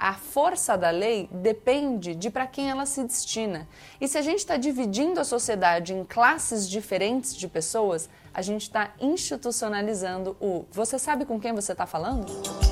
a força da lei depende de para quem ela se destina. E se a gente está dividindo a sociedade em classes diferentes de pessoas, a gente está institucionalizando o você sabe com quem você está falando?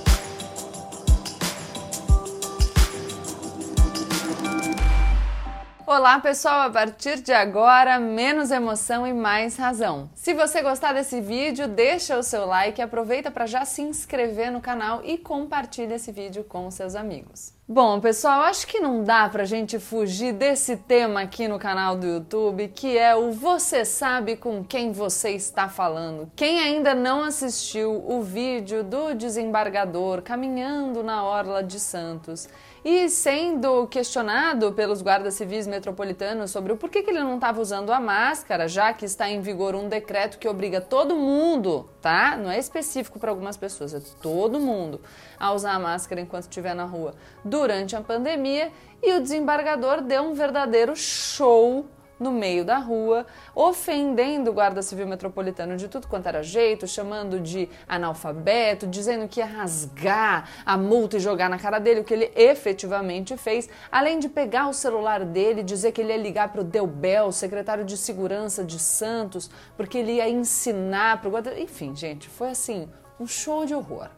Olá pessoal, a partir de agora, menos emoção e mais razão. Se você gostar desse vídeo, deixa o seu like aproveita para já se inscrever no canal e compartilha esse vídeo com seus amigos. Bom, pessoal, acho que não dá pra gente fugir desse tema aqui no canal do YouTube, que é o você sabe com quem você está falando. Quem ainda não assistiu o vídeo do desembargador caminhando na orla de Santos e sendo questionado pelos guardas civis metropolitanos sobre o porquê que ele não estava usando a máscara, já que está em vigor um decreto que obriga todo mundo, tá? Não é específico para algumas pessoas, é todo mundo a usar a máscara enquanto estiver na rua durante a pandemia. E o desembargador deu um verdadeiro show no meio da rua, ofendendo o guarda civil metropolitano de tudo quanto era jeito, chamando de analfabeto, dizendo que ia rasgar a multa e jogar na cara dele, o que ele efetivamente fez, além de pegar o celular dele, dizer que ele ia ligar para o Delbel, secretário de segurança de Santos, porque ele ia ensinar para o guarda. Enfim, gente, foi assim, um show de horror.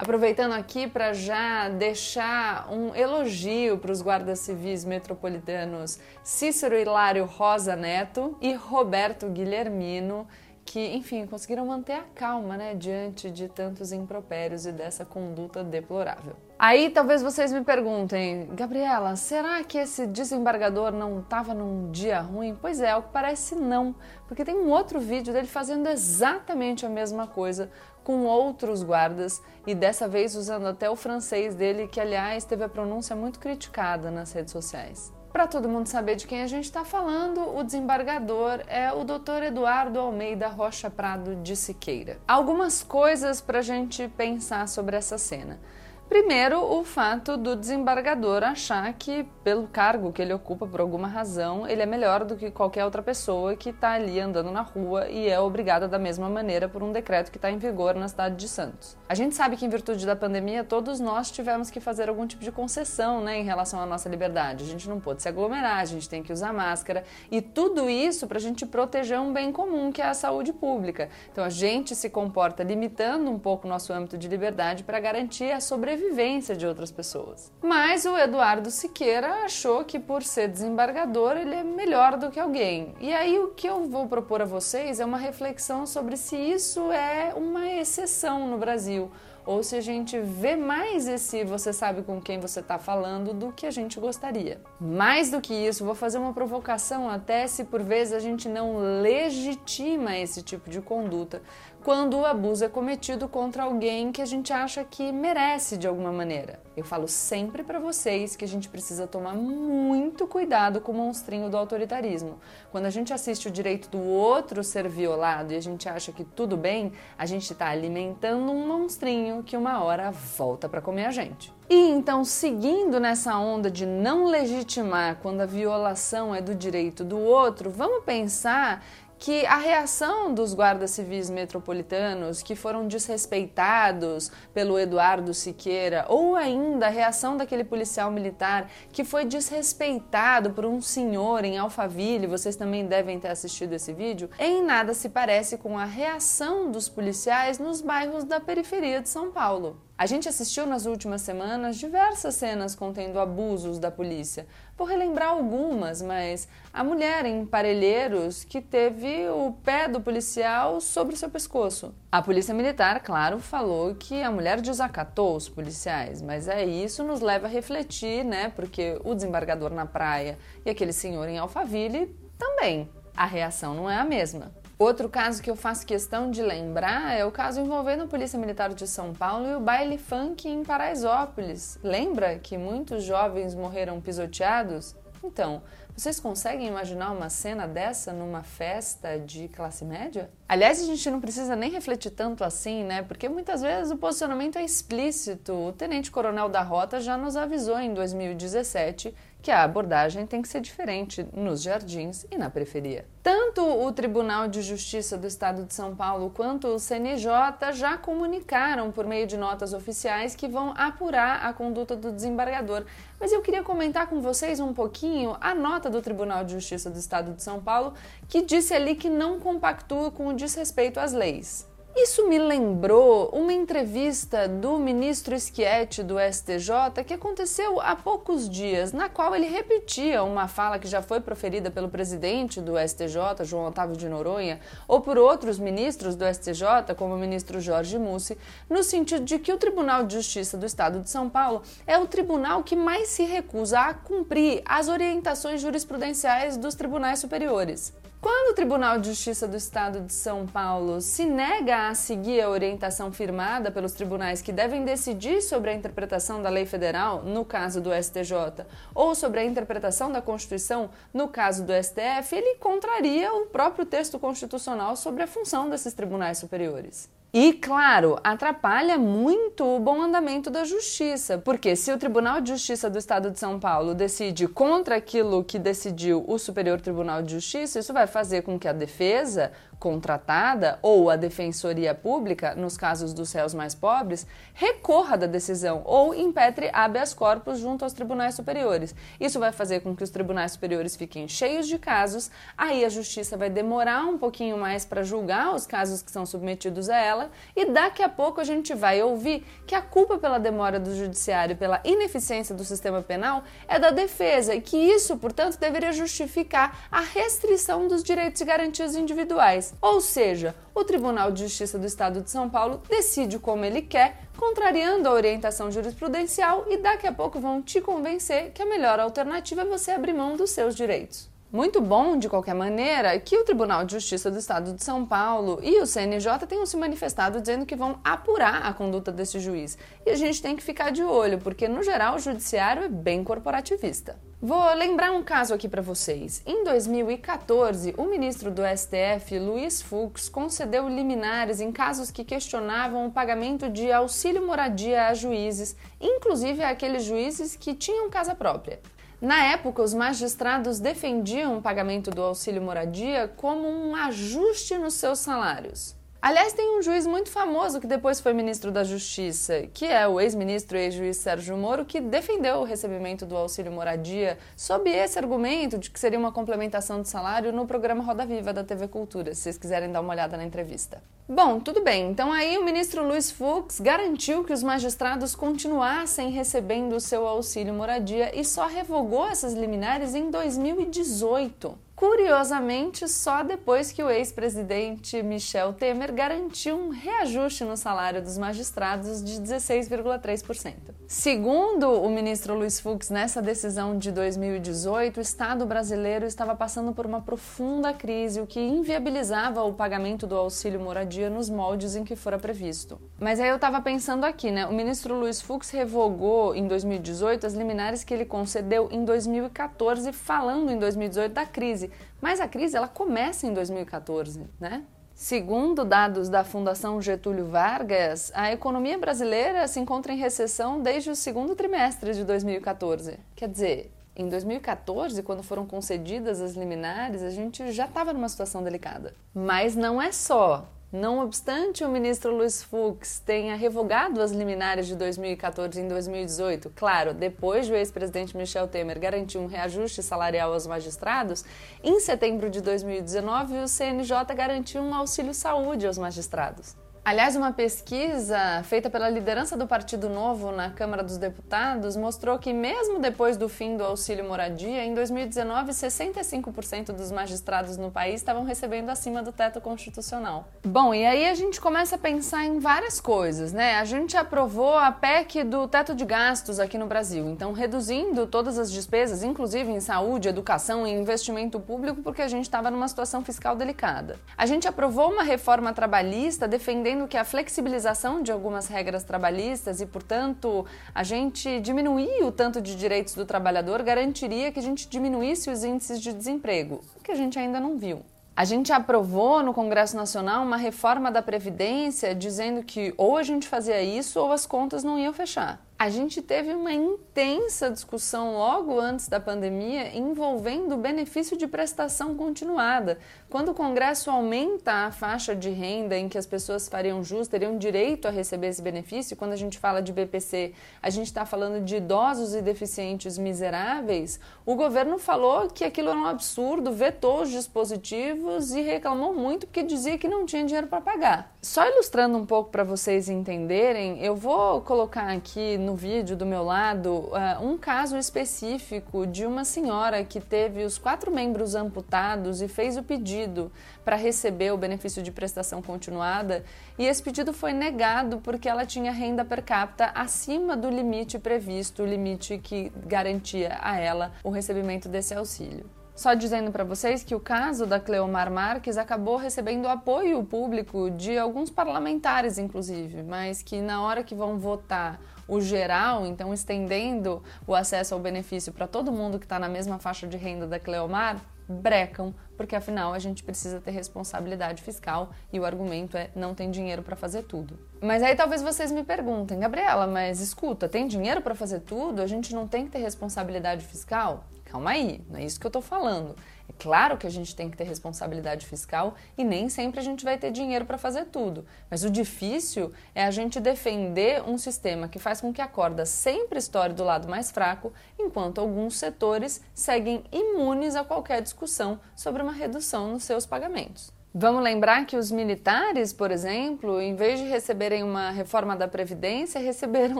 Aproveitando aqui para já deixar um elogio para os guardas civis metropolitanos Cícero Hilário Rosa Neto e Roberto Guilhermino, que, enfim, conseguiram manter a calma, né, diante de tantos impropérios e dessa conduta deplorável. Aí talvez vocês me perguntem, Gabriela, será que esse desembargador não estava num dia ruim? Pois é, ao que parece não, porque tem um outro vídeo dele fazendo exatamente a mesma coisa com outros guardas e dessa vez usando até o francês dele, que aliás teve a pronúncia muito criticada nas redes sociais. Para todo mundo saber de quem a gente está falando, o desembargador é o Dr. Eduardo Almeida Rocha Prado de Siqueira. Algumas coisas para a gente pensar sobre essa cena. Primeiro, o fato do desembargador achar que, pelo cargo que ele ocupa, por alguma razão, ele é melhor do que qualquer outra pessoa que está ali andando na rua e é obrigada da mesma maneira por um decreto que está em vigor na cidade de Santos. A gente sabe que, em virtude da pandemia, todos nós tivemos que fazer algum tipo de concessão né, em relação à nossa liberdade. A gente não pôde se aglomerar, a gente tem que usar máscara e tudo isso para a gente proteger um bem comum que é a saúde pública. Então, a gente se comporta limitando um pouco o nosso âmbito de liberdade para garantir a sobrevivência sobrevivência de outras pessoas. Mas o Eduardo Siqueira achou que por ser desembargador ele é melhor do que alguém. E aí o que eu vou propor a vocês é uma reflexão sobre se isso é uma exceção no Brasil ou se a gente vê mais esse você sabe com quem você está falando do que a gente gostaria. Mais do que isso, vou fazer uma provocação até se por vezes a gente não legitima esse tipo de conduta quando o abuso é cometido contra alguém que a gente acha que merece de alguma maneira. Eu falo sempre para vocês que a gente precisa tomar muito cuidado com o monstrinho do autoritarismo. Quando a gente assiste o direito do outro ser violado e a gente acha que tudo bem, a gente está alimentando um monstrinho que uma hora volta para comer a gente. E então, seguindo nessa onda de não legitimar quando a violação é do direito do outro, vamos pensar que a reação dos guardas civis metropolitanos que foram desrespeitados pelo Eduardo Siqueira, ou ainda a reação daquele policial militar que foi desrespeitado por um senhor em Alphaville, vocês também devem ter assistido esse vídeo, em nada se parece com a reação dos policiais nos bairros da periferia de São Paulo. A gente assistiu nas últimas semanas diversas cenas contendo abusos da polícia. Vou relembrar algumas, mas a mulher em Parelheiros que teve o pé do policial sobre seu pescoço. A polícia militar, claro, falou que a mulher desacatou os policiais, mas é isso nos leva a refletir, né? Porque o desembargador na praia e aquele senhor em Alphaville também. A reação não é a mesma. Outro caso que eu faço questão de lembrar é o caso envolvendo a Polícia Militar de São Paulo e o baile funk em Paraisópolis. Lembra que muitos jovens morreram pisoteados? Então, Vocês conseguem imaginar uma cena dessa numa festa de classe média? Aliás, a gente não precisa nem refletir tanto assim, né? Porque muitas vezes o posicionamento é explícito. O tenente-coronel da Rota já nos avisou em 2017 que a abordagem tem que ser diferente nos jardins e na periferia. Tanto o Tribunal de Justiça do Estado de São Paulo quanto o CNJ já comunicaram por meio de notas oficiais que vão apurar a conduta do desembargador. Mas eu queria comentar com vocês um pouquinho a nota do Tribunal de Justiça do Estado de São Paulo, que disse ali que não compactua com o desrespeito às leis. Isso me lembrou uma entrevista do ministro Schietti do STJ que aconteceu há poucos dias, na qual ele repetia uma fala que já foi proferida pelo presidente do STJ, João Otávio de Noronha, ou por outros ministros do STJ, como o ministro Jorge Mussi, no sentido de que o Tribunal de Justiça do Estado de São Paulo é o tribunal que mais se recusa a cumprir as orientações jurisprudenciais dos tribunais superiores. Quando o Tribunal de Justiça do Estado de São Paulo se nega a seguir a orientação firmada pelos tribunais que devem decidir sobre a interpretação da lei federal, no caso do STJ, ou sobre a interpretação da Constituição, no caso do STF, ele contraria o próprio texto constitucional sobre a função desses tribunais superiores. E, claro, atrapalha muito o bom andamento da justiça, porque se o Tribunal de Justiça do Estado de São Paulo decide contra aquilo que decidiu o Superior Tribunal de Justiça, isso vai fazer com que a defesa contratada ou a defensoria pública, nos casos dos réus mais pobres, recorra da decisão ou impetre habeas corpus junto aos tribunais superiores. Isso vai fazer com que os tribunais superiores fiquem cheios de casos, aí a justiça vai demorar um pouquinho mais para julgar os casos que são submetidos a ela, e daqui a pouco a gente vai ouvir que a culpa pela demora do judiciário, pela ineficiência do sistema penal, é da defesa e que isso, portanto, deveria justificar a restrição dos direitos e garantias individuais. Ou seja, o Tribunal de Justiça do Estado de São Paulo decide como ele quer, contrariando a orientação jurisprudencial e daqui a pouco vão te convencer que a melhor alternativa é você abrir mão dos seus direitos. Muito bom, de qualquer maneira, que o Tribunal de Justiça do Estado de São Paulo e o CNJ tenham se manifestado dizendo que vão apurar a conduta desse juiz. E a gente tem que ficar de olho, porque no geral o judiciário é bem corporativista. Vou lembrar um caso aqui para vocês. Em 2014, o ministro do STF, Luiz Fux, concedeu liminares em casos que questionavam o pagamento de auxílio moradia a juízes, inclusive aqueles juízes que tinham casa própria. Na época, os magistrados defendiam o pagamento do auxílio moradia como um ajuste nos seus salários. Aliás, tem um juiz muito famoso que depois foi ministro da Justiça, que é o ex-ministro e ex-juiz Sérgio Moro, que defendeu o recebimento do auxílio moradia sob esse argumento de que seria uma complementação de salário no programa Roda Viva da TV Cultura, se vocês quiserem dar uma olhada na entrevista. Bom, tudo bem. Então aí o ministro Luiz Fux garantiu que os magistrados continuassem recebendo o seu auxílio moradia e só revogou essas liminares em 2018 curiosamente só depois que o ex-presidente Michel Temer garantiu um reajuste no salário dos magistrados de 16,3%. Segundo o ministro Luiz Fux, nessa decisão de 2018, o Estado brasileiro estava passando por uma profunda crise, o que inviabilizava o pagamento do auxílio moradia nos moldes em que fora previsto. Mas aí eu estava pensando aqui, né? O ministro Luiz Fux revogou em 2018 as liminares que ele concedeu em 2014, falando em 2018 da crise mas a crise ela começa em 2014, né? Segundo dados da Fundação Getúlio Vargas, a economia brasileira se encontra em recessão desde o segundo trimestre de 2014. Quer dizer, em 2014, quando foram concedidas as liminares, a gente já estava numa situação delicada. Mas não é só. Não obstante o ministro Luiz Fux tenha revogado as liminares de 2014 em 2018, claro, depois do ex-presidente Michel Temer garantir um reajuste salarial aos magistrados, em setembro de 2019 o CNJ garantiu um auxílio saúde aos magistrados. Aliás, uma pesquisa feita pela liderança do Partido Novo na Câmara dos Deputados mostrou que, mesmo depois do fim do auxílio moradia, em 2019, 65% dos magistrados no país estavam recebendo acima do teto constitucional. Bom, e aí a gente começa a pensar em várias coisas, né? A gente aprovou a PEC do teto de gastos aqui no Brasil, então reduzindo todas as despesas, inclusive em saúde, educação e investimento público, porque a gente estava numa situação fiscal delicada. A gente aprovou uma reforma trabalhista defendendo entendendo que a flexibilização de algumas regras trabalhistas e, portanto, a gente diminuir o tanto de direitos do trabalhador garantiria que a gente diminuísse os índices de desemprego, o que a gente ainda não viu. A gente aprovou no Congresso Nacional uma reforma da Previdência dizendo que ou a gente fazia isso ou as contas não iam fechar a gente teve uma intensa discussão logo antes da pandemia envolvendo o benefício de prestação continuada. Quando o Congresso aumenta a faixa de renda em que as pessoas fariam jus, teriam direito a receber esse benefício, quando a gente fala de BPC, a gente está falando de idosos e deficientes miseráveis, o governo falou que aquilo era um absurdo, vetou os dispositivos e reclamou muito porque dizia que não tinha dinheiro para pagar. Só ilustrando um pouco para vocês entenderem, eu vou colocar aqui no vídeo do meu lado uh, um caso específico de uma senhora que teve os quatro membros amputados e fez o pedido para receber o benefício de prestação continuada e esse pedido foi negado porque ela tinha renda per capita acima do limite previsto, o limite que garantia a ela o recebimento desse auxílio. Só dizendo para vocês que o caso da Cleomar Marques acabou recebendo apoio público de alguns parlamentares, inclusive, mas que na hora que vão votar o geral, então estendendo o acesso ao benefício para todo mundo que está na mesma faixa de renda da Cleomar, brecam, porque afinal a gente precisa ter responsabilidade fiscal e o argumento é não tem dinheiro para fazer tudo. Mas aí talvez vocês me perguntem, Gabriela, mas escuta, tem dinheiro para fazer tudo? A gente não tem que ter responsabilidade fiscal? Calma aí, não é isso que eu estou falando. É claro que a gente tem que ter responsabilidade fiscal e nem sempre a gente vai ter dinheiro para fazer tudo. Mas o difícil é a gente defender um sistema que faz com que a corda sempre estoure do lado mais fraco, enquanto alguns setores seguem imunes a qualquer discussão sobre uma redução nos seus pagamentos. Vamos lembrar que os militares, por exemplo, em vez de receberem uma reforma da Previdência, receberam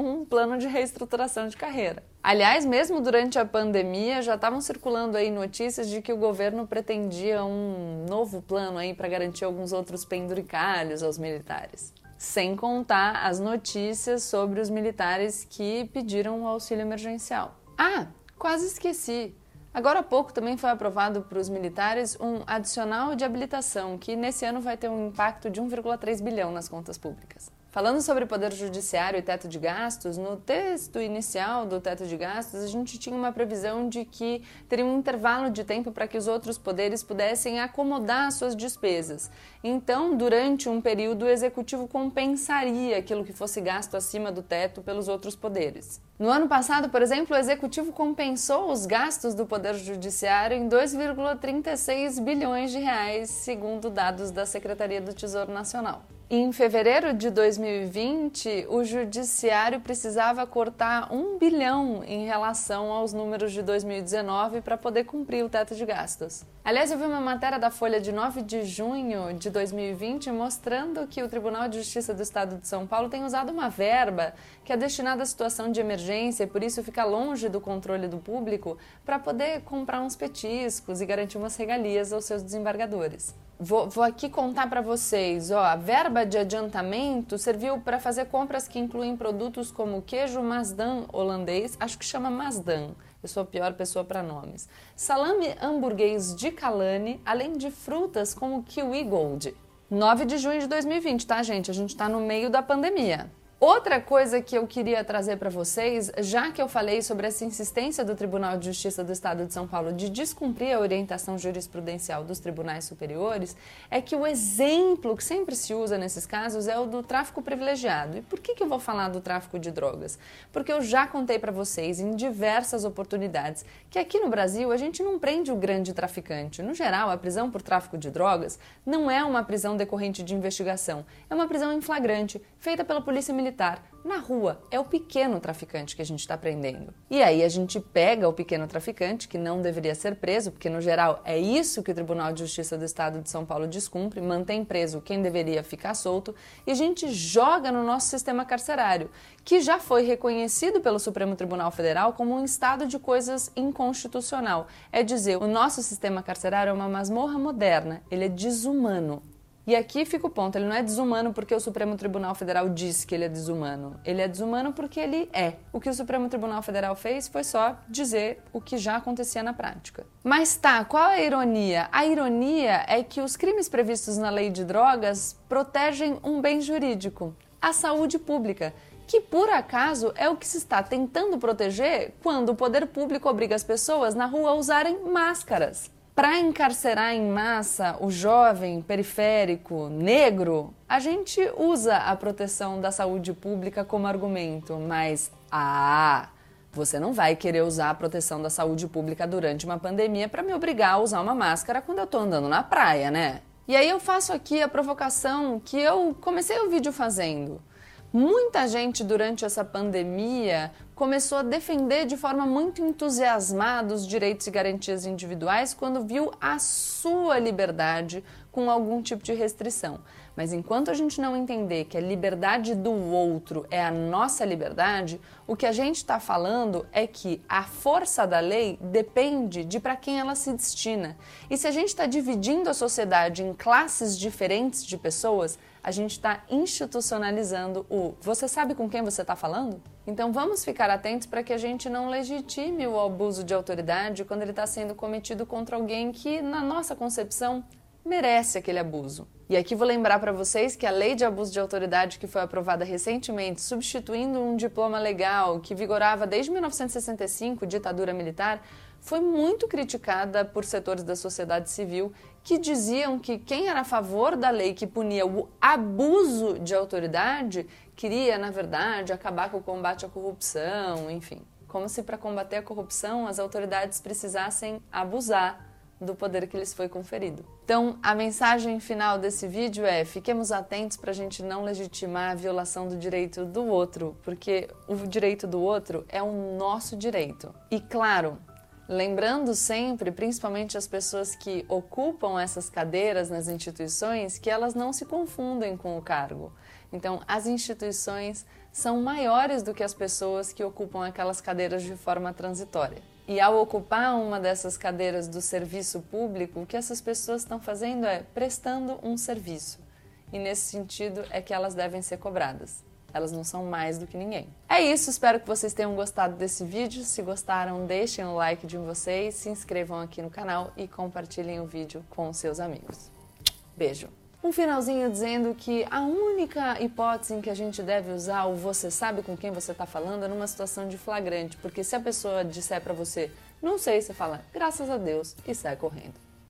um plano de reestruturação de carreira. Aliás, mesmo durante a pandemia, já estavam circulando aí notícias de que o governo pretendia um novo plano aí para garantir alguns outros penduricalhos aos militares. Sem contar as notícias sobre os militares que pediram o auxílio emergencial. Ah, quase esqueci. Agora há pouco também foi aprovado para os militares um adicional de habilitação, que nesse ano vai ter um impacto de 1,3 bilhão nas contas públicas. Falando sobre poder judiciário e teto de gastos, no texto inicial do teto de gastos, a gente tinha uma previsão de que teria um intervalo de tempo para que os outros poderes pudessem acomodar suas despesas. Então, durante um período, o executivo compensaria aquilo que fosse gasto acima do teto pelos outros poderes. No ano passado, por exemplo, o executivo compensou os gastos do poder judiciário em 2,36 bilhões de reais, segundo dados da Secretaria do Tesouro Nacional. Em fevereiro de 2020, o judiciário precisava cortar um bilhão em relação aos números de 2019 para poder cumprir o teto de gastos. Aliás, eu vi uma matéria da Folha de 9 de junho de 2020 mostrando que o Tribunal de Justiça do Estado de São Paulo tem usado uma verba que é destinada à situação de emergência e por isso fica longe do controle do público para poder comprar uns petiscos e garantir umas regalias aos seus desembargadores. Vou, vou aqui contar para vocês, ó, a verba de adiantamento serviu para fazer compras que incluem produtos como queijo Masdan holandês, acho que chama Masdan, eu sou a pior pessoa para nomes, salame hamburguês de Calane, além de frutas como kiwi gold. 9 de junho de 2020, tá, gente? A gente está no meio da pandemia. Outra coisa que eu queria trazer para vocês, já que eu falei sobre essa insistência do Tribunal de Justiça do Estado de São Paulo de descumprir a orientação jurisprudencial dos tribunais superiores, é que o exemplo que sempre se usa nesses casos é o do tráfico privilegiado. E por que, que eu vou falar do tráfico de drogas? Porque eu já contei para vocês em diversas oportunidades que aqui no Brasil a gente não prende o grande traficante. No geral, a prisão por tráfico de drogas não é uma prisão decorrente de investigação, é uma prisão em flagrante, feita pela Polícia Militar militar. Na rua, é o pequeno traficante que a gente está prendendo. E aí a gente pega o pequeno traficante, que não deveria ser preso, porque no geral é isso que o Tribunal de Justiça do Estado de São Paulo descumpre, mantém preso quem deveria ficar solto, e a gente joga no nosso sistema carcerário, que já foi reconhecido pelo Supremo Tribunal Federal como um estado de coisas inconstitucional. É dizer, o nosso sistema carcerário é uma masmorra moderna, ele é desumano. E aqui fica o ponto: ele não é desumano porque o Supremo Tribunal Federal disse que ele é desumano. Ele é desumano porque ele é. O que o Supremo Tribunal Federal fez foi só dizer o que já acontecia na prática. Mas tá, qual a ironia? A ironia é que os crimes previstos na lei de drogas protegem um bem jurídico, a saúde pública que por acaso é o que se está tentando proteger quando o poder público obriga as pessoas na rua a usarem máscaras. Para encarcerar em massa o jovem periférico negro, a gente usa a proteção da saúde pública como argumento, mas ah, você não vai querer usar a proteção da saúde pública durante uma pandemia para me obrigar a usar uma máscara quando eu estou andando na praia, né? E aí eu faço aqui a provocação que eu comecei o vídeo fazendo. Muita gente durante essa pandemia começou a defender de forma muito entusiasmada os direitos e garantias individuais quando viu a sua liberdade com algum tipo de restrição. Mas enquanto a gente não entender que a liberdade do outro é a nossa liberdade, o que a gente está falando é que a força da lei depende de para quem ela se destina. E se a gente está dividindo a sociedade em classes diferentes de pessoas, a gente está institucionalizando o você sabe com quem você está falando? Então vamos ficar atentos para que a gente não legitime o abuso de autoridade quando ele está sendo cometido contra alguém que, na nossa concepção, merece aquele abuso. E aqui vou lembrar para vocês que a lei de abuso de autoridade que foi aprovada recentemente, substituindo um diploma legal que vigorava desde 1965, ditadura militar, foi muito criticada por setores da sociedade civil que diziam que quem era a favor da lei que punia o abuso de autoridade queria, na verdade, acabar com o combate à corrupção, enfim. Como se para combater a corrupção as autoridades precisassem abusar do poder que lhes foi conferido. Então, a mensagem final desse vídeo é: fiquemos atentos para a gente não legitimar a violação do direito do outro, porque o direito do outro é o nosso direito. E claro, lembrando sempre, principalmente as pessoas que ocupam essas cadeiras nas instituições, que elas não se confundem com o cargo. Então, as instituições são maiores do que as pessoas que ocupam aquelas cadeiras de forma transitória. E ao ocupar uma dessas cadeiras do serviço público, o que essas pessoas estão fazendo é prestando um serviço. E nesse sentido é que elas devem ser cobradas. Elas não são mais do que ninguém. É isso, espero que vocês tenham gostado desse vídeo. Se gostaram, deixem o like de vocês, se inscrevam aqui no canal e compartilhem o vídeo com seus amigos. Beijo! Um finalzinho dizendo que a única hipótese em que a gente deve usar o você sabe com quem você está falando é numa situação de flagrante, porque se a pessoa disser para você não sei, você fala graças a Deus e sai correndo.